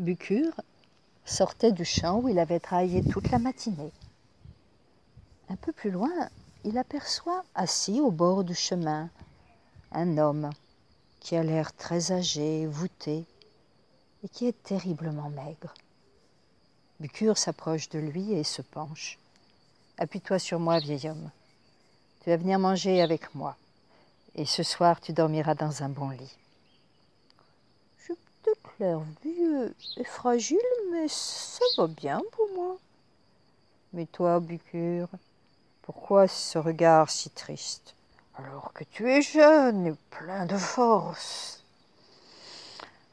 Bucure sortait du champ où il avait travaillé toute la matinée. Un peu plus loin, il aperçoit, assis au bord du chemin, un homme qui a l'air très âgé, voûté, et qui est terriblement maigre. Bucure s'approche de lui et se penche. Appuie-toi sur moi, vieil homme. Tu vas venir manger avec moi, et ce soir tu dormiras dans un bon lit l'air vieux et fragile, mais ça va bien pour moi. Mais toi, Bucure, pourquoi ce regard si triste alors que tu es jeune et plein de force?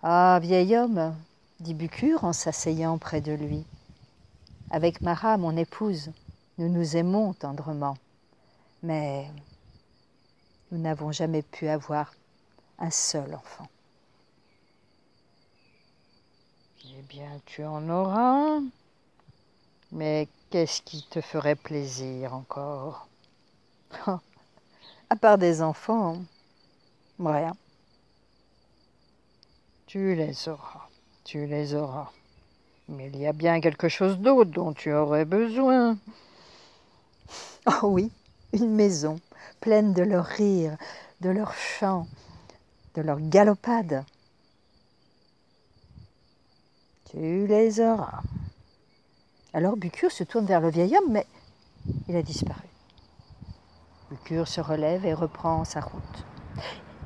Ah, vieil homme, dit Bucure en s'asseyant près de lui. Avec Marat, mon épouse, nous nous aimons tendrement, mais nous n'avons jamais pu avoir un seul enfant. Eh bien, tu en auras. Mais qu'est-ce qui te ferait plaisir encore? À part des enfants, rien. Tu les auras, tu les auras. Mais il y a bien quelque chose d'autre dont tu aurais besoin. Oh oui, une maison pleine de leurs rires, de leurs chants, de leurs galopades. Tu les auras. Alors Bucure se tourne vers le vieil homme, mais il a disparu. Bucure se relève et reprend sa route.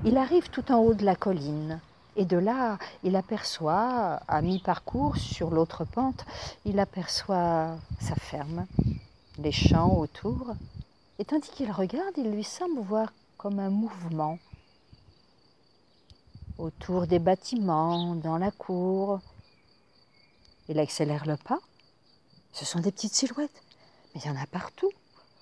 Il arrive tout en haut de la colline, et de là, il aperçoit, à mi-parcours, sur l'autre pente, il aperçoit sa ferme, les champs autour, et tandis qu'il regarde, il lui semble voir comme un mouvement autour des bâtiments, dans la cour, il accélère le pas. Ce sont des petites silhouettes, mais il y en a partout,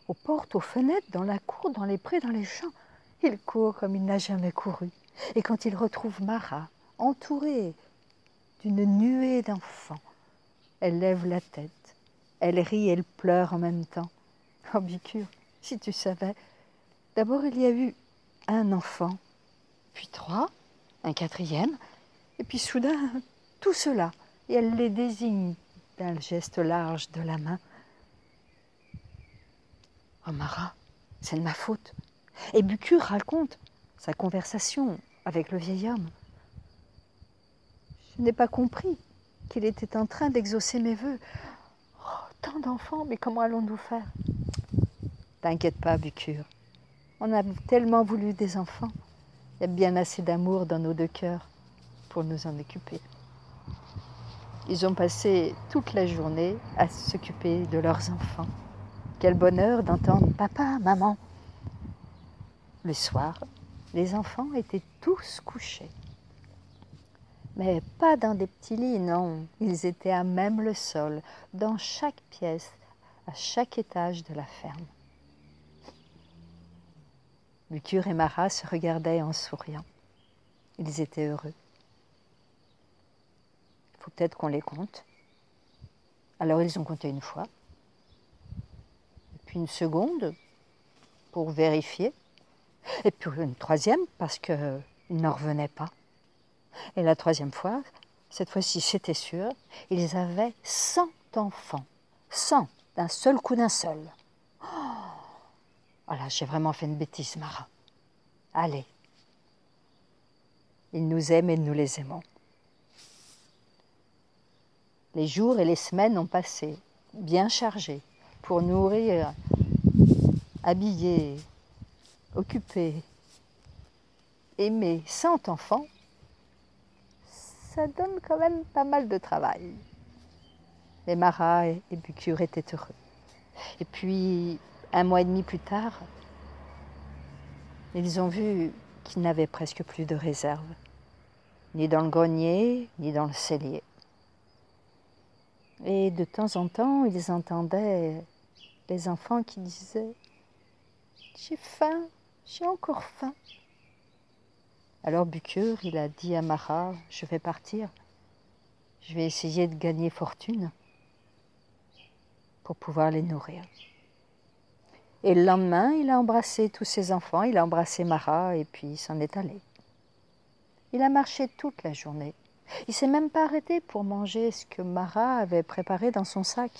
aux portes, aux fenêtres, dans la cour, dans les prés, dans les champs. Il court comme il n'a jamais couru. Et quand il retrouve Mara, entourée d'une nuée d'enfants, elle lève la tête, elle rit, elle pleure en même temps. Oh, Bicure, si tu savais, d'abord il y a eu un enfant, puis trois, un quatrième, et puis soudain, tout cela et elle les désigne d'un geste large de la main. Oh Mara, c'est de ma faute. Et Bucure raconte sa conversation avec le vieil homme. Je n'ai pas compris qu'il était en train d'exaucer mes voeux. Oh, tant d'enfants, mais comment allons-nous faire? T'inquiète pas, Bucure. On a tellement voulu des enfants. Il y a bien assez d'amour dans nos deux cœurs pour nous en occuper. Ils ont passé toute la journée à s'occuper de leurs enfants. Quel bonheur d'entendre papa, maman. Le soir, les enfants étaient tous couchés. Mais pas dans des petits lits, non. Ils étaient à même le sol, dans chaque pièce, à chaque étage de la ferme. Bucure et Marat se regardaient en souriant. Ils étaient heureux faut peut-être qu'on les compte. Alors ils ont compté une fois, puis une seconde pour vérifier, et puis une troisième parce qu'ils n'en revenaient pas. Et la troisième fois, cette fois-ci c'était sûr, ils avaient 100 enfants, 100 d'un seul coup d'un seul. Oh là, j'ai vraiment fait une bêtise, Marat. Allez. Ils nous aiment et nous les aimons. Les jours et les semaines ont passé, bien chargés, pour nourrir, habiller, occuper, aimer cent enfants. Ça donne quand même pas mal de travail. Les Marat et Bucure étaient heureux. Et puis, un mois et demi plus tard, ils ont vu qu'ils n'avaient presque plus de réserve, ni dans le grenier, ni dans le cellier. Et de temps en temps, ils entendaient les enfants qui disaient J'ai faim, j'ai encore faim. Alors Bucure, il a dit à Marat Je vais partir, je vais essayer de gagner fortune pour pouvoir les nourrir. Et le lendemain, il a embrassé tous ses enfants, il a embrassé Marat et puis s'en est allé. Il a marché toute la journée Il s'est même pas arrêté pour manger ce que Marat avait préparé dans son sac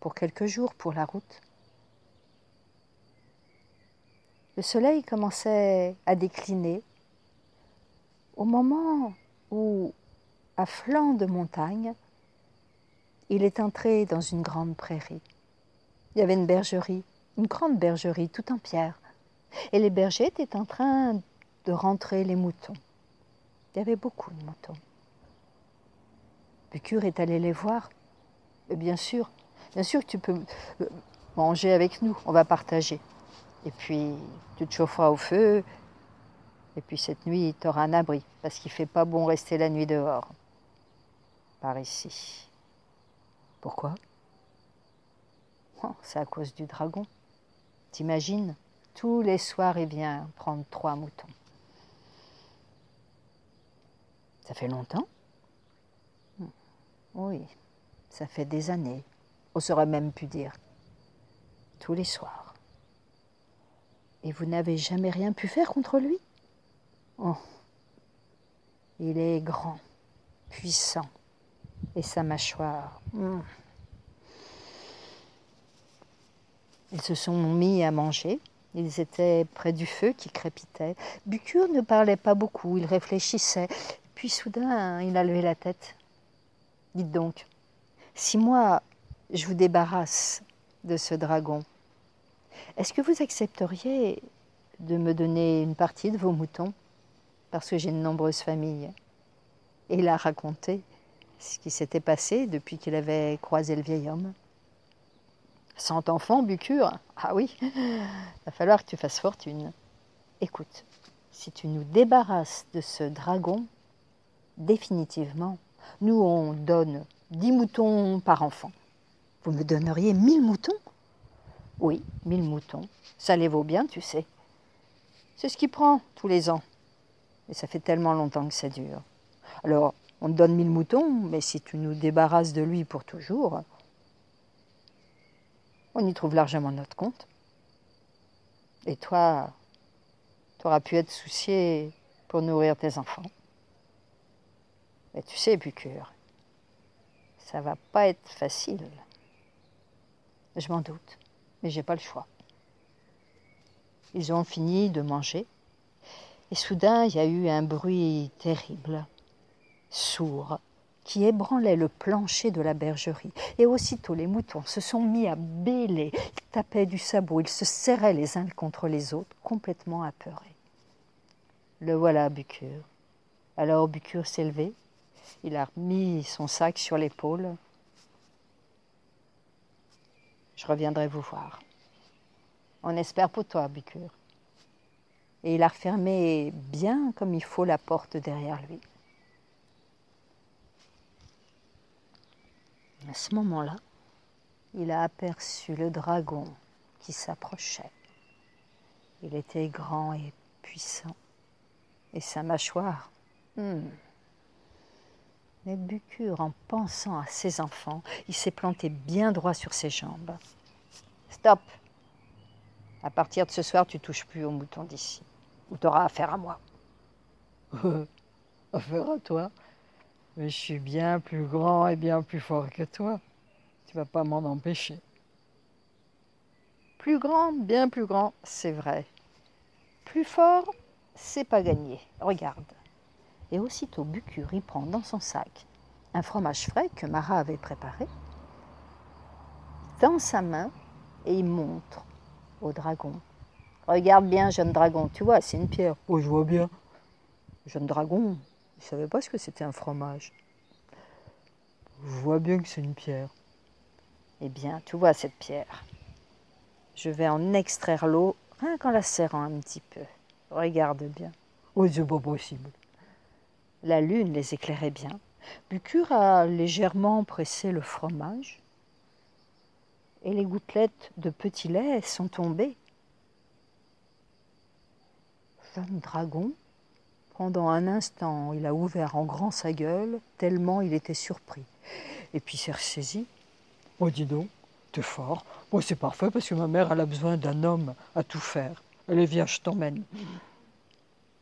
pour quelques jours pour la route. Le soleil commençait à décliner au moment où, à flanc de montagne, il est entré dans une grande prairie. Il y avait une bergerie, une grande bergerie, tout en pierre. Et les bergers étaient en train de rentrer les moutons. Il y avait beaucoup de moutons. Bucure est allé les voir. Bien sûr, bien sûr tu peux euh, manger avec nous, on va partager. Et puis, tu te chaufferas au feu. Et puis cette nuit, tu auras un abri, parce qu'il ne fait pas bon rester la nuit dehors. Par ici. Pourquoi? Oh, C'est à cause du dragon. T'imagines? Tous les soirs, il vient prendre trois moutons. Ça fait longtemps? Oui, ça fait des années. On saurait même pu dire. Tous les soirs. Et vous n'avez jamais rien pu faire contre lui? Oh, il est grand, puissant, et sa mâchoire. Hmm. Ils se sont mis à manger. Ils étaient près du feu qui crépitait. Bucure ne parlait pas beaucoup, il réfléchissait. Puis soudain, il a levé la tête. Dites donc, si moi je vous débarrasse de ce dragon, est-ce que vous accepteriez de me donner une partie de vos moutons Parce que j'ai de nombreuses familles. Et il a raconté ce qui s'était passé depuis qu'il avait croisé le vieil homme? Cent enfants, Bucure? Ah oui, il va falloir que tu fasses fortune. Écoute, si tu nous débarrasses de ce dragon, définitivement, nous on donne dix moutons par enfant. Vous me donneriez mille moutons? Oui, mille moutons. Ça les vaut bien, tu sais. C'est ce qu'il prend tous les ans. Et ça fait tellement longtemps que ça dure. Alors, on te donne mille moutons, mais si tu nous débarrasses de lui pour toujours, on y trouve largement notre compte. Et toi, tu auras pu être soucié pour nourrir tes enfants. Mais tu sais, Bucure, ça va pas être facile. Je m'en doute mais j'ai pas le choix. Ils ont fini de manger, et soudain il y a eu un bruit terrible, sourd, qui ébranlait le plancher de la bergerie. Et aussitôt les moutons se sont mis à bêler, ils tapaient du sabot, ils se serraient les uns contre les autres, complètement apeurés. Le voilà, Bucure. Alors Bucure s'est levé, il a mis son sac sur l'épaule, je reviendrai vous voir. On espère pour toi, Bicure. Et il a refermé bien comme il faut la porte derrière lui. À ce moment-là, il a aperçu le dragon qui s'approchait. Il était grand et puissant, et sa mâchoire. Hmm. Mais Bucure, en pensant à ses enfants, il s'est planté bien droit sur ses jambes. Stop À partir de ce soir, tu touches plus aux moutons d'ici, ou tu auras affaire à moi. affaire à toi Mais je suis bien plus grand et bien plus fort que toi. Tu vas pas m'en empêcher. Plus grand, bien plus grand, c'est vrai. Plus fort, c'est pas gagné. Regarde et aussitôt Bucure y prend dans son sac un fromage frais que Marat avait préparé, dans sa main et il montre au dragon. Regarde bien, jeune dragon, tu vois, c'est une pierre. Oh, je vois bien. Jeune dragon, il ne savait pas ce que c'était un fromage. Je vois bien que c'est une pierre. Eh bien, tu vois cette pierre. Je vais en extraire l'eau, rien qu'en la serrant un petit peu. Regarde bien. Oh, c'est pas possible. La lune les éclairait bien. Bucure a légèrement pressé le fromage et les gouttelettes de petit lait sont tombées. Jeune dragon, pendant un instant, il a ouvert en grand sa gueule, tellement il était surpris. Et puis s'est ressaisi. Oh, dis donc, t'es fort. Moi, c'est parfait parce que ma mère, a besoin d'un homme à tout faire. Allez, viens, je t'emmène.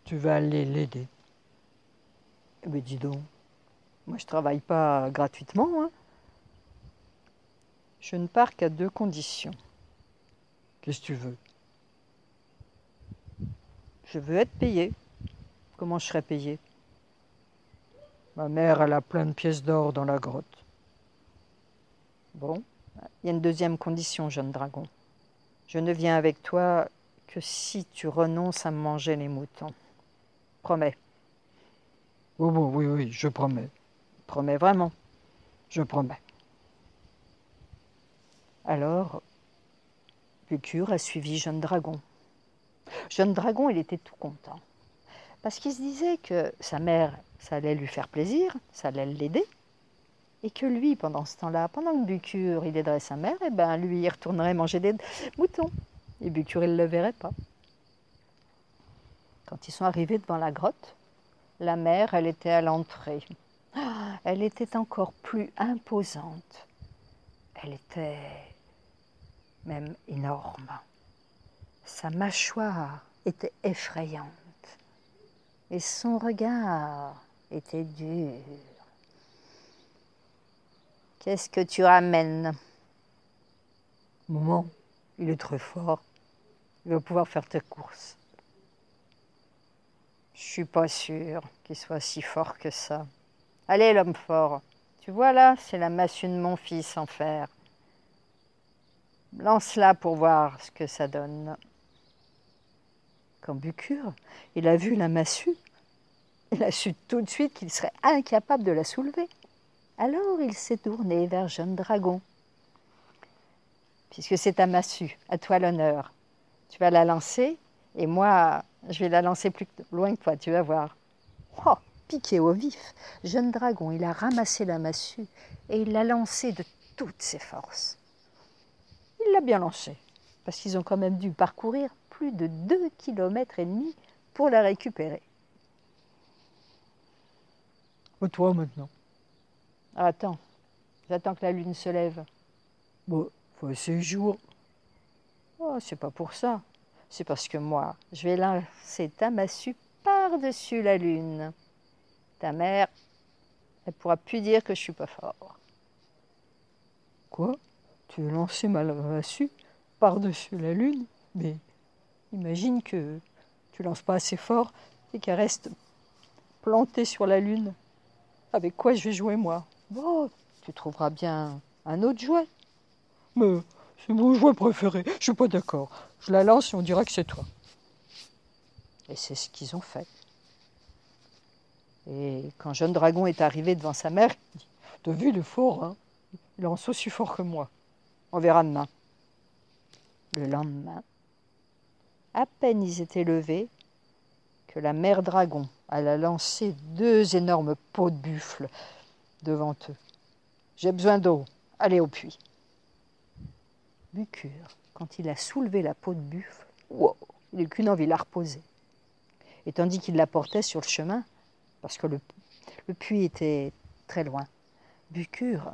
Tu vas aller l'aider. Mais dis donc, Moi, je travaille pas gratuitement. Hein. Je ne pars qu'à deux conditions. Qu'est-ce que tu veux? Je veux être payé. Comment je serais payé Ma mère, elle a plein de pièces d'or dans la grotte. Bon, il y a une deuxième condition, jeune dragon. Je ne viens avec toi que si tu renonces à manger les moutons. Promets. Bon, oui, oui, je promets. Promets vraiment. Je promets. Alors, Bucure a suivi Jeune Dragon. Jeune Dragon, il était tout content. Parce qu'il se disait que sa mère, ça allait lui faire plaisir, ça allait l'aider. Et que lui, pendant ce temps-là, pendant que Bucure, il aiderait sa mère, et eh ben lui, il retournerait manger des moutons. Et Bucure, il ne le verrait pas. Quand ils sont arrivés devant la grotte, la mère, elle était à l'entrée. Ah, elle était encore plus imposante. Elle était même énorme. Sa mâchoire était effrayante et son regard était dur. Qu'est-ce que tu ramènes? Maman, il est très fort. Il va pouvoir faire tes courses. Je suis pas sûre qu'il soit si fort que ça. Allez, l'homme fort. Tu vois là, c'est la massue de mon fils en fer. Lance-la pour voir ce que ça donne. Quand Bucure, il a vu la massue, il a su tout de suite qu'il serait incapable de la soulever. Alors il s'est tourné vers Jeune Dragon. Puisque c'est ta massue, à toi l'honneur. Tu vas la lancer et moi, je vais la lancer plus loin que toi, tu vas voir. Oh, piqué au vif, Jeune Dragon, il a ramassé la massue et il l'a lancée de toutes ses forces. Il l'a bien lancée, parce qu'ils ont quand même dû parcourir plus de deux kilomètres et demi pour la récupérer. Et toi maintenant Attends, j'attends que la lune se lève. Bon, faut ces jours. Oh, c'est pas pour ça. C'est parce que moi, je vais lancer ta massue par-dessus la lune. Ta mère, elle pourra plus dire que je suis pas fort. Quoi? Tu veux lancer ma massue par-dessus la lune? Mais imagine que tu lances pas assez fort et qu'elle reste plantée sur la lune. Avec quoi je vais jouer moi? Bon, tu trouveras bien un autre jouet. Mais c'est mon jouet préféré. Je suis pas d'accord. Je la lance et on dira que c'est toi. Et c'est ce qu'ils ont fait. Et quand Jeune Dragon est arrivé devant sa mère, il dit T'as vu, il est fort, hein Il lance aussi fort que moi. On verra demain. Le lendemain, à peine ils étaient levés, que la mère dragon alla lancer deux énormes pots de buffle devant eux. J'ai besoin d'eau, allez au puits. Bucure, quand il a soulevé la peau de buffle, il n'a qu'une envie, de la reposer. Et tandis qu'il la portait sur le chemin, parce que le, puits était très loin, Bucure,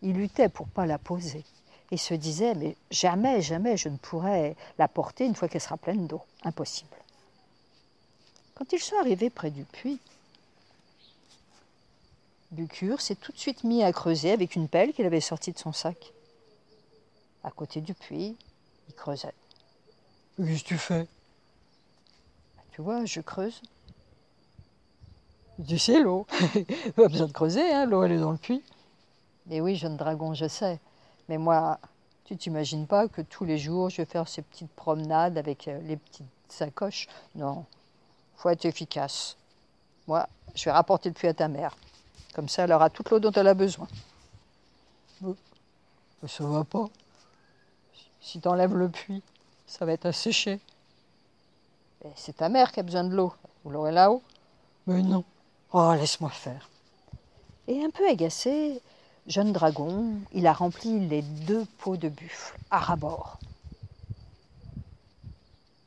il luttait pour pas la poser et se disait mais jamais, jamais je ne pourrai la porter une fois qu'elle sera pleine d'eau. Impossible. Quand ils sont arrivés près du puits, Bucure s'est tout de suite mis à creuser avec une pelle qu'il avait sortie de son sac. À côté du puits, il creusait. Qu'est-ce que tu fais? Tu vois, je creuse. Tu sais, l'eau. Pas besoin de creuser, hein, l'eau, elle est dans le puits. Mais oui, jeune dragon, je sais. Mais moi, tu t'imagines pas que tous les jours, je vais faire ces petites promenades avec euh, les petites sacoches? Non, faut être efficace. Moi, je vais rapporter le puits à ta mère. Comme ça, elle aura toute l'eau dont elle a besoin. Ça va pas. Si tu enlèves le puits, ça va être asséché. C'est ta mère qui a besoin de l'eau. Vous l'aurez là-haut Mais non. Oh, laisse-moi faire. Et un peu agacé, jeune dragon, il a rempli les deux pots de buffle à rabord.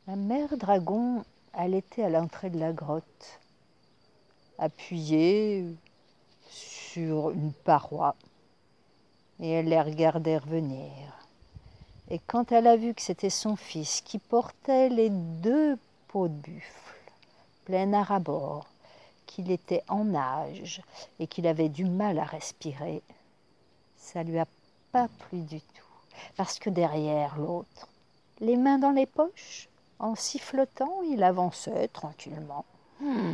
La mère dragon, elle était à l'entrée de la grotte, appuyée sur une paroi et elle les regardait revenir. Et quand elle a vu que c'était son fils qui portait les deux pots de buffle, pleins à rabord, qu'il était en âge et qu'il avait du mal à respirer, ça lui a pas plu du tout. Parce que derrière l'autre, les mains dans les poches, en sifflotant, il avançait tranquillement. Hmm.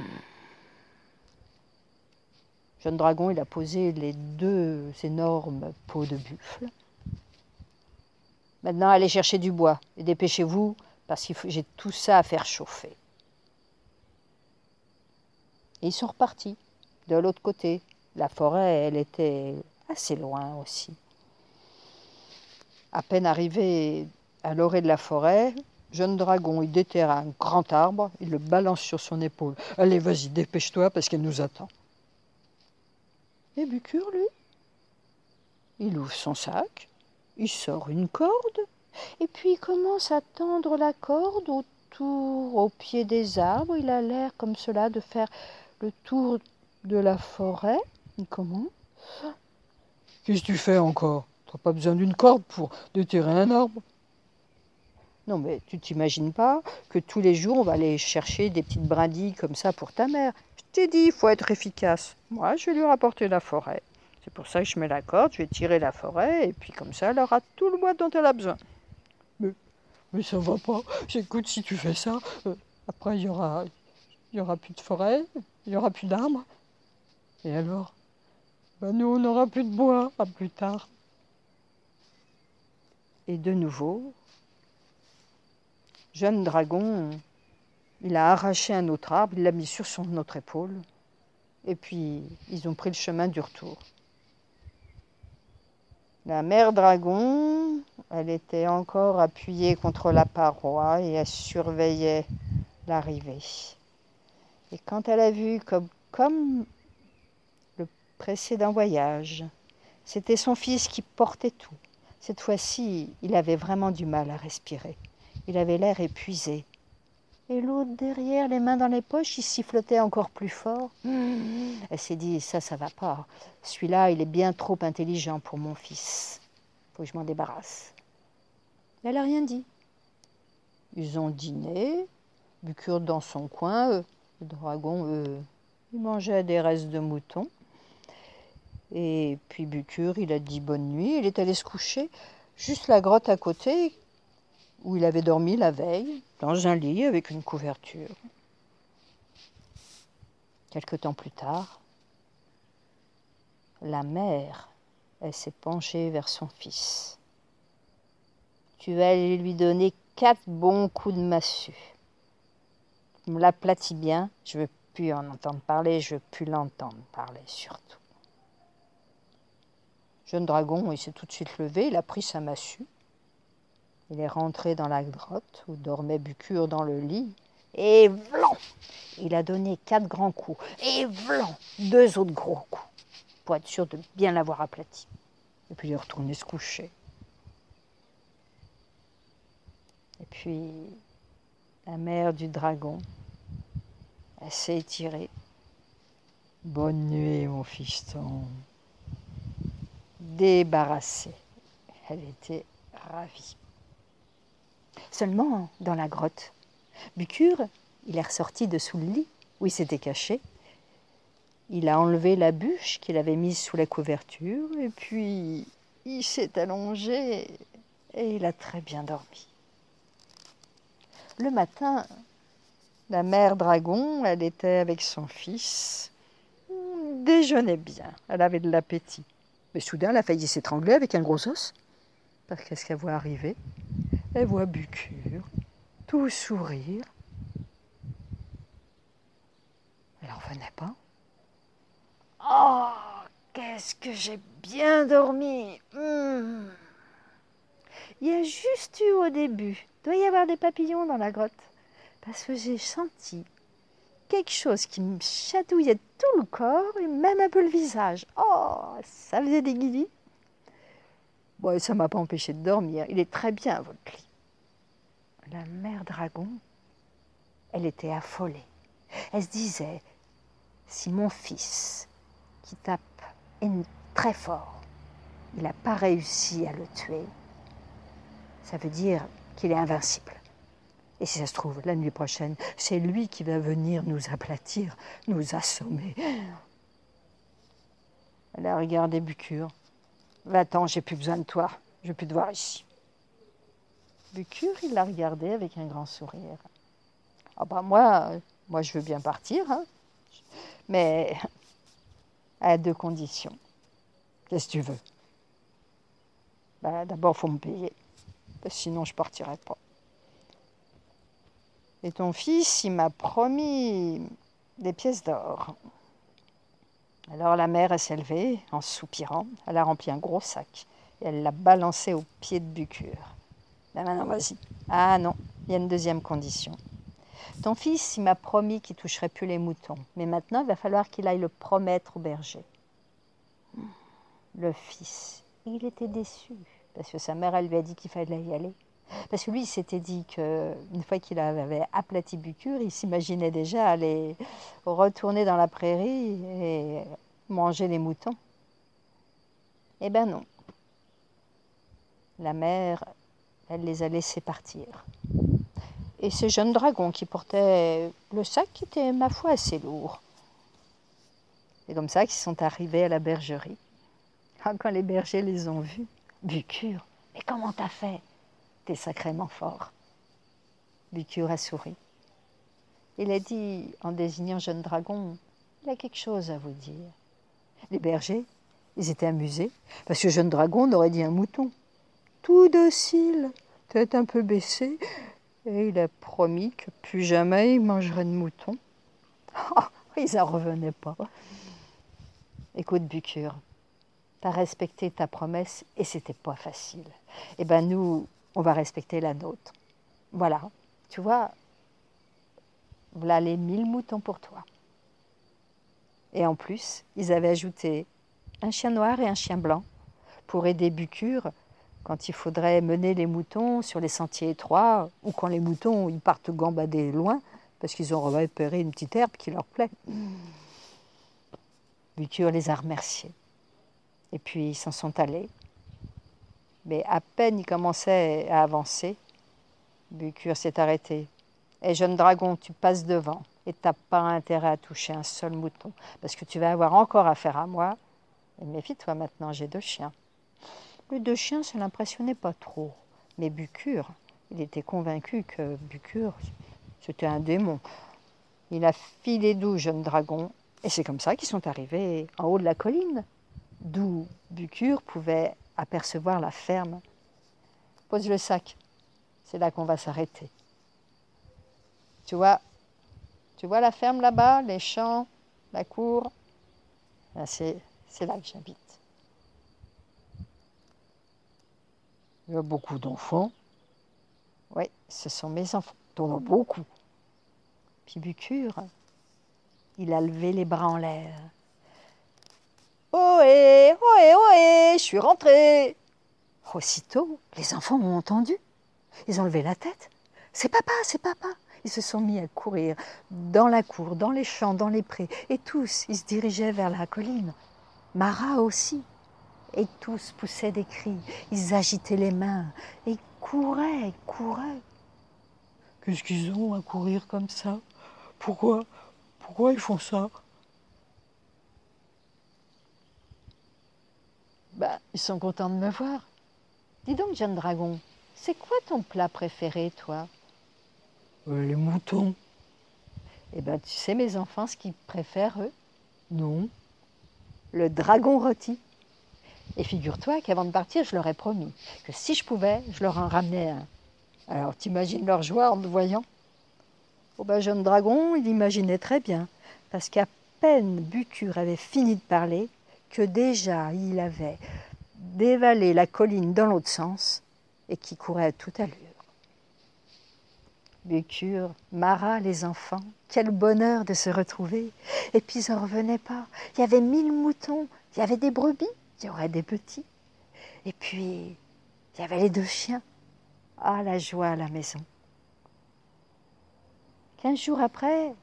Jeune dragon, il a posé les deux énormes pots de buffle. Maintenant, allez chercher du bois et dépêchez-vous parce que j'ai tout ça à faire chauffer. Et ils sont repartis de l'autre côté. La forêt, elle était assez loin aussi. À peine arrivé à l'orée de la forêt, jeune dragon, il déterre un grand arbre, il le balance sur son épaule. Allez, vas-y, dépêche-toi parce qu'elle nous attend. Et Bucure, lui, il ouvre son sac, il sort une corde, et puis il commence à tendre la corde autour, au pied des arbres. Il a l'air comme cela de faire le tour de la forêt. Comment Qu'est-ce que tu fais encore? Tu n'as pas besoin d'une corde pour déterrer un arbre? Non, mais tu t'imagines pas que tous les jours on va aller chercher des petites brindilles comme ça pour ta mère. Je t'ai dit, il faut être efficace. Moi, je vais lui rapporter la forêt. C'est pour ça que je mets la corde, je vais tirer la forêt, et puis comme ça, elle aura tout le bois dont elle a besoin. Mais, mais ça va pas. J'écoute, si tu fais ça, euh, après il y aura, il y aura plus de forêt, il y aura plus d'arbres. Et alors? Ben, Nous, on n'aura plus de bois à plus tard. Et de nouveau, jeune dragon, il a arraché un autre arbre, il l'a mis sur son autre épaule, et puis ils ont pris le chemin du retour. La mère dragon, elle était encore appuyée contre la paroi et elle surveillait l'arrivée. Et quand elle a vu comme, comme le précédent voyage, c'était son fils qui portait tout. Cette fois-ci, il avait vraiment du mal à respirer. Il avait l'air épuisé. Et l'autre derrière, les mains dans les poches, il sifflotait encore plus fort. Elle s'est dit, ça, ça va pas. Celui-là, il est bien trop intelligent pour mon fils. Faut que je m'en débarrasse. Elle n'a rien dit. Ils ont dîné, Bucure dans son coin, le dragon, eux, il mangeait des restes de mouton. Et puis Bucure, il a dit bonne nuit, il est allé se coucher, juste la grotte à côté, où il avait dormi la veille, dans un lit avec une couverture. Quelque temps plus tard, la mère, elle s'est penchée vers son fils. Tu vas aller lui donner quatre bons coups de massue. Tu me l'aplatis bien, je veux plus en entendre parler, je veux plus l'entendre parler surtout. Jeune dragon, il s'est tout de suite levé, il a pris sa massue. Il est rentré dans la grotte où dormait Bucure dans le lit. Et vlan Il a donné quatre grands coups. Et vlan Deux autres gros coups. Pour être sûr de bien l'avoir aplati. Et puis il est retourné se coucher. Et puis la mère du dragon, s'est étirée. Bonne nuit, mon fiston. Débarrassée. Elle était ravie. Seulement dans la grotte. Bucure, il est ressorti de sous le lit où il s'était caché. Il a enlevé la bûche qu'il avait mise sous la couverture et puis il s'est allongé et il a très bien dormi. Le matin, la mère dragon, elle était avec son fils, déjeunait bien, elle avait de l'appétit. Mais soudain, elle a failli s'étrangler avec un gros os. Qu'est-ce qu'elle voit arriver? Elle voit Bucure, tout sourire. Elle n'en revenait pas. Oh, qu'est-ce que j'ai bien dormi hmm. Il y a juste eu au début, doit y avoir des papillons dans la grotte, parce que j'ai senti quelque chose qui me chatouillait tout le corps et même un peu le visage. Oh, ça faisait des guillis. Bon, ça m'a pas empêché de dormir. Il est très bien, votre lit. La mère dragon, elle était affolée. Elle se disait, si mon fils, qui tape très fort, il n'a pas réussi à le tuer, ça veut dire qu'il est invincible. Et si ça se trouve, la nuit prochaine, c'est lui qui va venir nous aplatir, nous assommer. Elle a regardé Bucure. Va-t'en, j'ai plus besoin de toi. Je veux plus te voir ici. Bucure, il l'a regardé avec un grand sourire. Ah bah moi, moi je veux bien partir, hein. mais à deux conditions. Qu'est-ce que tu veux? Bah, D'abord, il faut me payer, sinon je partirai pas. Et ton fils, il m'a promis des pièces d'or. Alors la mère, s'est levée en soupirant. Elle a rempli un gros sac et elle l'a balancé au pied de Bucure. Ben maintenant, vas-y. Ah non, il y a une deuxième condition. Ton fils, il m'a promis qu'il toucherait plus les moutons. Mais maintenant, il va falloir qu'il aille le promettre au berger. Le fils, il était déçu. Parce que sa mère, elle lui a dit qu'il fallait y aller. Parce que lui, il s'était dit qu'une fois qu'il avait aplati Bucure, il s'imaginait déjà aller retourner dans la prairie et manger les moutons. Eh ben non. La mère, elle les a laissés partir. Et ce jeune dragon qui portait le sac était, ma foi, assez lourd. C'est comme ça qu'ils sont arrivés à la bergerie. Ah, quand les bergers les ont vus, Bucure, mais comment t'as fait? T'es sacrément fort. A souri. Il a dit, en désignant Jeune Dragon, il a quelque chose à vous dire. Les bergers, ils étaient amusés, parce que Jeune Dragon aurait dit un mouton. Tout docile, tête un peu baissée, et il a promis que plus jamais il mangerait de mouton. Oh, ils n'en revenaient pas. Écoute, Bucure, tu as respecté ta promesse et c'était pas facile. Eh ben nous, on va respecter la nôtre. Voilà, tu vois, voilà les mille moutons pour toi. Et en plus, ils avaient ajouté un chien noir et un chien blanc pour aider Bucure quand il faudrait mener les moutons sur les sentiers étroits ou quand les moutons ils partent gambader loin parce qu'ils ont repéré une petite herbe qui leur plaît. Bucure les a remerciés. Et puis ils s'en sont allés. Mais à peine il commençait à avancer, Bucure s'est arrêté. Et jeune dragon, tu passes devant et tu n'as pas intérêt à toucher un seul mouton parce que tu vas avoir encore affaire à moi. Et méfie-toi maintenant, j'ai deux chiens. Le deux chiens, ça l'impressionnait pas trop. Mais Bucure, il était convaincu que Bucure, c'était un démon. Il a filé doux, jeune dragon, et c'est comme ça qu'ils sont arrivés en haut de la colline, d'où Bucure pouvait apercevoir la ferme. Pose le sac, c'est là qu'on va s'arrêter. Tu vois, tu vois la ferme là-bas, les champs, la cour? Ben, C'est là que j'habite. Il y a beaucoup d'enfants. Oui, ce sont mes enfants. As beaucoup. Puis Bucure, il a levé les bras en l'air. Ohé, je suis rentré. Aussitôt, les enfants ont entendu. Ils ont levé la tête. C'est papa, c'est papa. Ils se sont mis à courir dans la cour, dans les champs, dans les prés, et tous, ils se dirigeaient vers la colline. Mara aussi. Et tous poussaient des cris, ils agitaient les mains, et couraient, couraient. Qu'est-ce qu'ils ont à courir comme ça? Pourquoi? Pourquoi ils font ça? Bah, ils sont contents de me voir. Dis donc, jeune dragon, c'est quoi ton plat préféré, toi? Euh, Les moutons. Eh ben, tu sais, mes enfants, ce qu'ils préfèrent, eux? Non. Le dragon rôti. Et figure-toi qu'avant de partir, je leur ai promis que si je pouvais, je leur en ramenais un. Alors, t'imagines leur joie en me voyant? Oh ben, jeune dragon, il imaginait très bien, parce qu'à peine Bucure avait fini de parler, que déjà il avait dévalé la colline dans l'autre sens et qui courait à toute allure. Bucure, Marat, les enfants, quel bonheur de se retrouver. Et puis ils n'en revenaient pas. Il y avait mille moutons, il y avait des brebis, il y aurait des petits. Et puis, il y avait les deux chiens. Ah, la joie à la maison. Quinze jours après,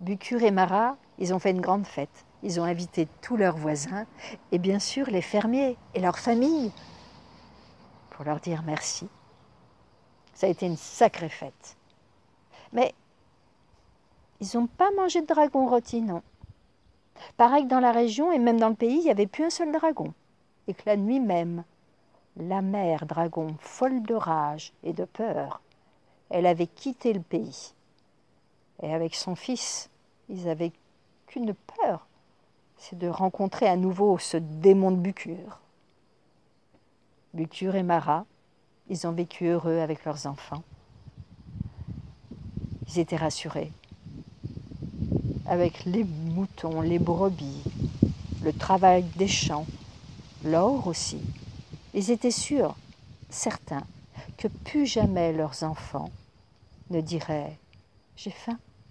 Bucure et Marat, ils ont fait une grande fête. Ils ont invité tous leurs voisins et bien sûr les fermiers et leurs familles pour leur dire merci. Ça a été une sacrée fête. Mais ils n'ont pas mangé de dragon rôti, non. Pareil que dans la région et même dans le pays, il n'y avait plus un seul dragon. Et que la nuit même, la mère dragon, folle de rage et de peur, elle avait quitté le pays. Et avec son fils, ils n'avaient qu'une peur, c'est de rencontrer à nouveau ce démon de Bucure. Bucure et Marat, ils ont vécu heureux avec leurs enfants. Ils étaient rassurés. Avec les moutons, les brebis, le travail des champs, l'or aussi. Ils étaient sûrs, certains, que plus jamais leurs enfants ne diraient J'ai faim,